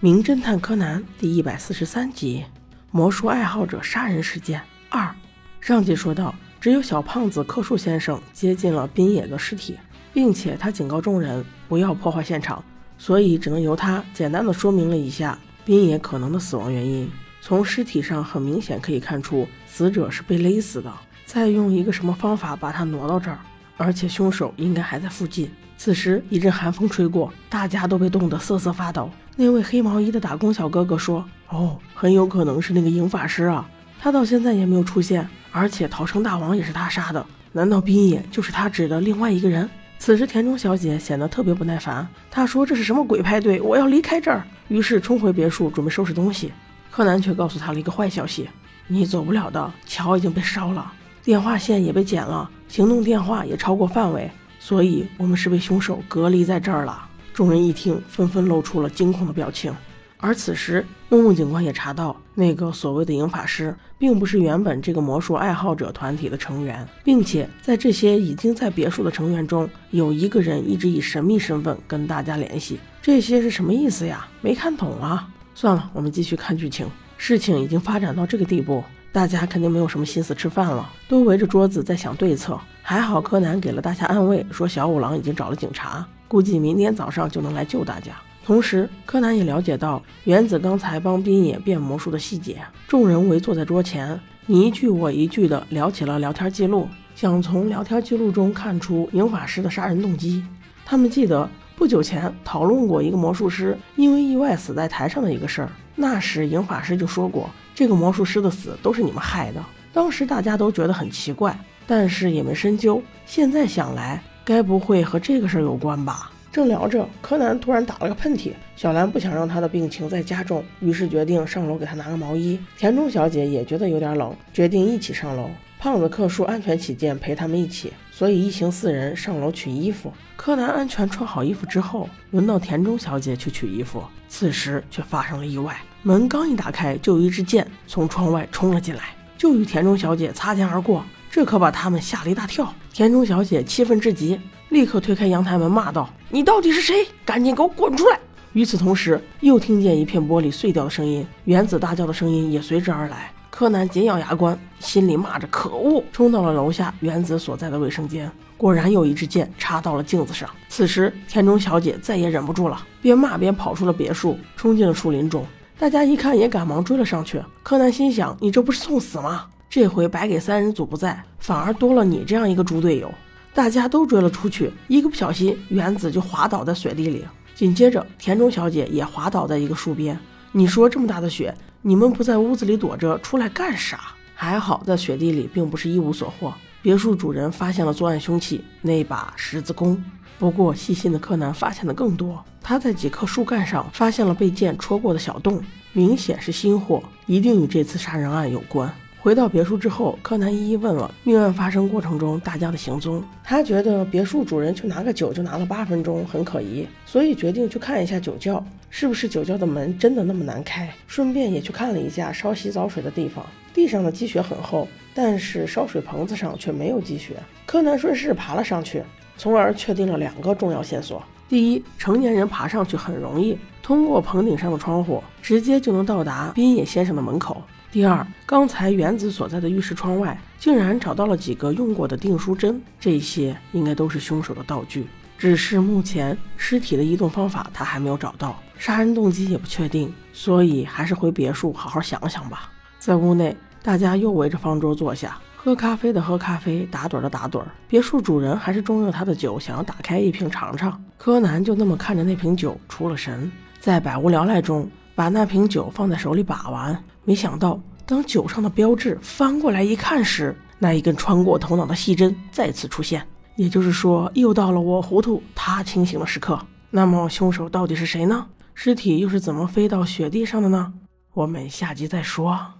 名侦探柯南第一百四十三集：魔术爱好者杀人事件二。上集说到，只有小胖子克树先生接近了滨野的尸体，并且他警告众人不要破坏现场，所以只能由他简单的说明了一下滨野可能的死亡原因。从尸体上很明显可以看出，死者是被勒死的，再用一个什么方法把他挪到这儿，而且凶手应该还在附近。此时一阵寒风吹过，大家都被冻得瑟瑟发抖。那位黑毛衣的打工小哥哥说：“哦，很有可能是那个影法师啊，他到现在也没有出现，而且逃生大王也是他杀的。难道冰野就是他指的另外一个人？”此时田中小姐显得特别不耐烦，她说：“这是什么鬼派对？我要离开这儿！”于是冲回别墅准备收拾东西。柯南却告诉她了一个坏消息：“你走不了的，桥已经被烧了，电话线也被剪了，行动电话也超过范围。”所以，我们是被凶手隔离在这儿了。众人一听，纷纷露出了惊恐的表情。而此时，木木警官也查到，那个所谓的影法师，并不是原本这个魔术爱好者团体的成员，并且在这些已经在别墅的成员中，有一个人一直以神秘身份跟大家联系。这些是什么意思呀？没看懂啊！算了，我们继续看剧情。事情已经发展到这个地步。大家肯定没有什么心思吃饭了，都围着桌子在想对策。还好柯南给了大家安慰，说小五郎已经找了警察，估计明天早上就能来救大家。同时，柯南也了解到原子刚才帮滨野变魔术的细节。众人围坐在桌前，你一句我一句的聊起了聊天记录，想从聊天记录中看出影法师的杀人动机。他们记得不久前讨论过一个魔术师因为意外死在台上的一个事儿，那时影法师就说过。这个魔术师的死都是你们害的。当时大家都觉得很奇怪，但是也没深究。现在想来，该不会和这个事儿有关吧？正聊着，柯南突然打了个喷嚏。小兰不想让他的病情再加重，于是决定上楼给他拿个毛衣。田中小姐也觉得有点冷，决定一起上楼。胖子克叔安全起见陪他们一起，所以一行四人上楼取衣服。柯南安全穿好衣服之后，轮到田中小姐去取衣服。此时却发生了意外。门刚一打开，就有一支箭从窗外冲了进来，就与田中小姐擦肩而过，这可把他们吓了一大跳。田中小姐气愤至极，立刻推开阳台门，骂道：“你到底是谁？赶紧给我滚出来！”与此同时，又听见一片玻璃碎掉的声音，原子大叫的声音也随之而来。柯南紧咬牙关，心里骂着可恶，冲到了楼下原子所在的卫生间，果然有一支箭插到了镜子上。此时，田中小姐再也忍不住了，边骂边跑出了别墅，冲进了树林中。大家一看也赶忙追了上去。柯南心想：“你这不是送死吗？这回白给三人组不在，反而多了你这样一个猪队友。”大家都追了出去，一个不小心，原子就滑倒在雪地里。紧接着，田中小姐也滑倒在一个树边。你说这么大的雪，你们不在屋子里躲着，出来干啥？还好在雪地里并不是一无所获。别墅主人发现了作案凶器，那把十字弓。不过，细心的柯南发现的更多。他在几棵树干上发现了被剑戳过的小洞，明显是新货，一定与这次杀人案有关。回到别墅之后，柯南一一问了命案发生过程中大家的行踪。他觉得别墅主人去拿个酒就拿了八分钟，很可疑，所以决定去看一下酒窖，是不是酒窖的门真的那么难开？顺便也去看了一下烧洗澡水的地方，地上的积雪很厚，但是烧水棚子上却没有积雪。柯南顺势爬了上去。从而确定了两个重要线索：第一，成年人爬上去很容易，通过棚顶上的窗户，直接就能到达滨野先生的门口；第二，刚才原子所在的浴室窗外，竟然找到了几个用过的订书针，这些应该都是凶手的道具。只是目前尸体的移动方法他还没有找到，杀人动机也不确定，所以还是回别墅好好想想吧。在屋内，大家又围着方桌坐下。喝咖啡的喝咖啡，打盹的打盹。别墅主人还是中了他的酒，想要打开一瓶尝尝。柯南就那么看着那瓶酒出了神，在百无聊赖中把那瓶酒放在手里把玩。没想到，当酒上的标志翻过来一看时，那一根穿过头脑的细针再次出现。也就是说，又到了我糊涂他清醒的时刻。那么，凶手到底是谁呢？尸体又是怎么飞到雪地上的呢？我们下集再说。